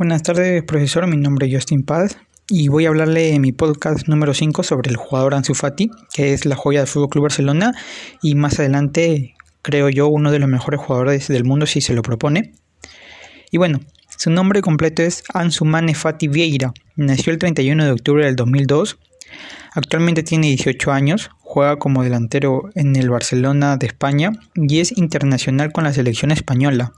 Buenas tardes, profesor. Mi nombre es Justin Paz y voy a hablarle en mi podcast número 5 sobre el jugador Ansu Fati, que es la joya del Fútbol Club Barcelona y más adelante, creo yo, uno de los mejores jugadores del mundo si se lo propone. Y bueno, su nombre completo es Ansu Mane Fati Vieira. Nació el 31 de octubre del 2002. Actualmente tiene 18 años, juega como delantero en el Barcelona de España y es internacional con la selección española.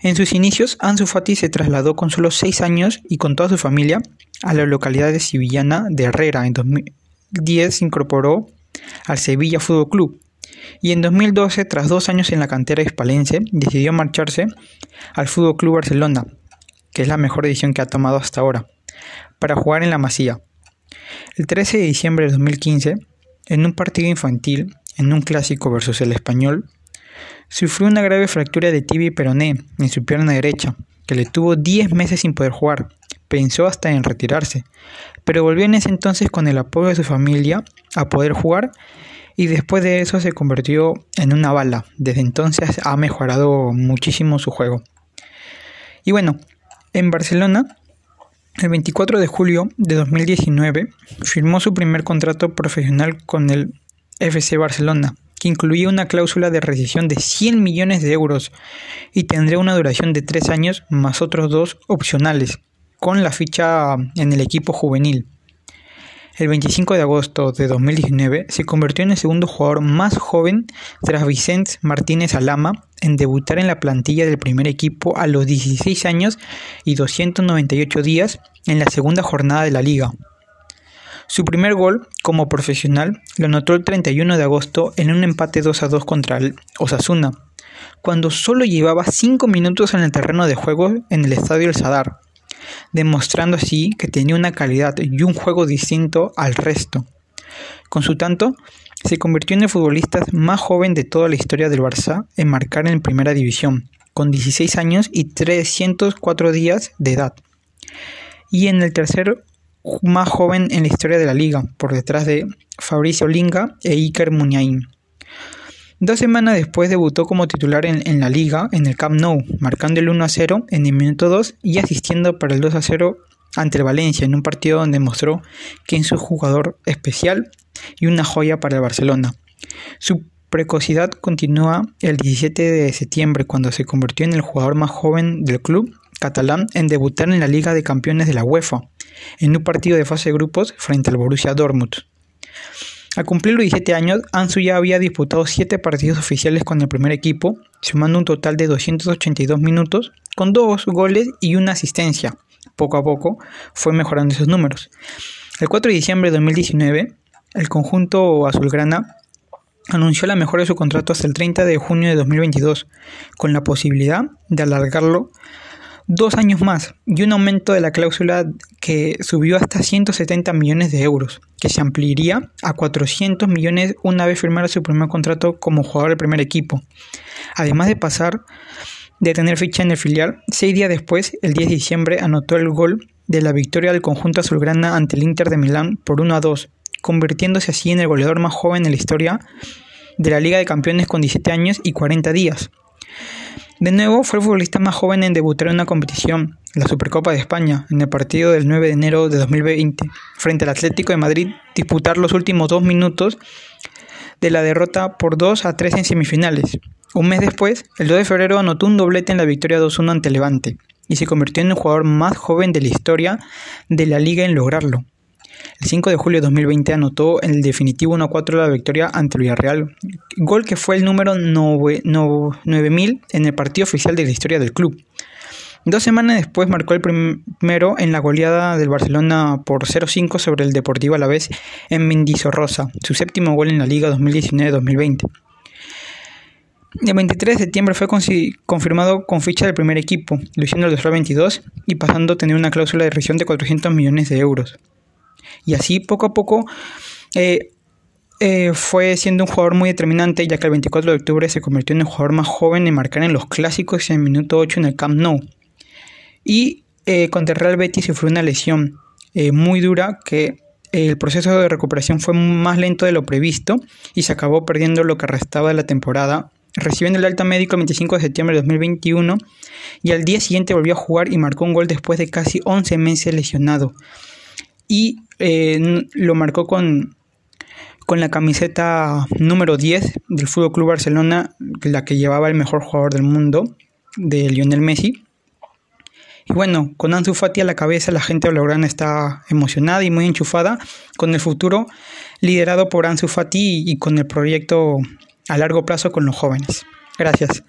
En sus inicios, Ansu Fati se trasladó con solo 6 años y con toda su familia a la localidad de sevillana de Herrera. En 2010 se incorporó al Sevilla Fútbol Club y en 2012, tras dos años en la cantera hispalense, decidió marcharse al Fútbol Club Barcelona, que es la mejor decisión que ha tomado hasta ahora, para jugar en la Masía. El 13 de diciembre de 2015, en un partido infantil, en un clásico versus el español, Sufrió una grave fractura de tibia y peroné en su pierna derecha, que le tuvo 10 meses sin poder jugar. Pensó hasta en retirarse, pero volvió en ese entonces con el apoyo de su familia a poder jugar y después de eso se convirtió en una bala. Desde entonces ha mejorado muchísimo su juego. Y bueno, en Barcelona, el 24 de julio de 2019, firmó su primer contrato profesional con el FC Barcelona que incluía una cláusula de rescisión de 100 millones de euros y tendría una duración de 3 años más otros dos opcionales, con la ficha en el equipo juvenil. El 25 de agosto de 2019 se convirtió en el segundo jugador más joven tras Vicente Martínez Alama en debutar en la plantilla del primer equipo a los 16 años y 298 días en la segunda jornada de la liga. Su primer gol como profesional lo anotó el 31 de agosto en un empate 2 a 2 contra el Osasuna, cuando solo llevaba 5 minutos en el terreno de juego en el estadio El Sadar, demostrando así que tenía una calidad y un juego distinto al resto. Con su tanto, se convirtió en el futbolista más joven de toda la historia del Barça en marcar en primera división, con 16 años y 304 días de edad. Y en el tercer más joven en la historia de la liga, por detrás de Fabricio Linga e Iker Muniain. Dos semanas después debutó como titular en, la liga en el Camp Nou, marcando el 1 a 0 en el minuto 2 y asistiendo para el 2 a 0 ante el Valencia en un partido donde mostró que es un jugador especial y una joya para el Barcelona. Su precocidad continúa el 17 de septiembre cuando se convirtió en el jugador más joven del club catalán en debutar en la Liga de Campeones de la UEFA, en un partido de fase de grupos frente al Borussia Dortmund. Al cumplir los 17 años, Ansu ya había disputado 7 partidos oficiales con el primer equipo, sumando un total de 282 minutos, con 2 goles y una asistencia. Poco a poco fue mejorando esos números. El 4 de diciembre de 2019, el conjunto azulgrana anunció la mejora de su contrato hasta el 30 de junio de 2022, con la posibilidad de alargarlo dos años más y un aumento de la cláusula que subió hasta 170 millones de euros, que se ampliaría a 400 millones una vez firmara su primer contrato como jugador del primer equipo. Además de pasar de tener ficha en el filial, seis días después, el 10 de diciembre, anotó el gol de la victoria del conjunto azulgrana ante el Inter de Milán por 1 a 2, convirtiéndose así en el goleador más joven en la historia de la Liga de Campeones con 17 años y 40 días. De nuevo, fue el futbolista más joven en debutar en una competición, la Supercopa de España, en el partido del 9 de enero de 2020, frente al Atlético de Madrid, disputar los últimos dos minutos de la derrota por 2 a 3 en semifinales. Un mes después, el 2 de febrero anotó un doblete en la victoria 2-1 ante Levante y se convirtió en el jugador más joven de la historia de la liga en lograrlo. El 5 de julio de 2020 anotó el definitivo 1-4 la victoria ante el Villarreal, gol que fue el número 9000 en el partido oficial de la historia del club. Dos semanas después marcó el primero en la goleada del Barcelona por 0-5 sobre el Deportivo Alavés en Mendizorroza, su séptimo gol en la Liga 2019-2020. El 23 de septiembre fue confirmado con ficha del primer equipo, luciendo el 2022 y pasando a tener una cláusula de rescisión de 400 millones de euros. Y así poco a poco eh, eh, fue siendo un jugador muy determinante, ya que el 24 de octubre se convirtió en el jugador más joven en marcar en los clásicos en el minuto 8 en el Camp Nou. Y eh, contra el Real Betis sufrió una lesión muy dura que el proceso de recuperación fue más lento de lo previsto y se acabó perdiendo lo que restaba de la temporada recibiendo el alta médico el 25 de septiembre de 2021 y al día siguiente volvió a jugar y marcó un gol después de casi 11 meses lesionado. Y eh, lo marcó con, con la camiseta número 10 del Fútbol Club Barcelona, la que llevaba el mejor jugador del mundo, de Lionel Messi. Y bueno, con Ansu Fati a la cabeza, la gente blaugrana está emocionada y muy enchufada con el futuro liderado por Ansu Fati y con el proyecto a largo plazo con los jóvenes. Gracias.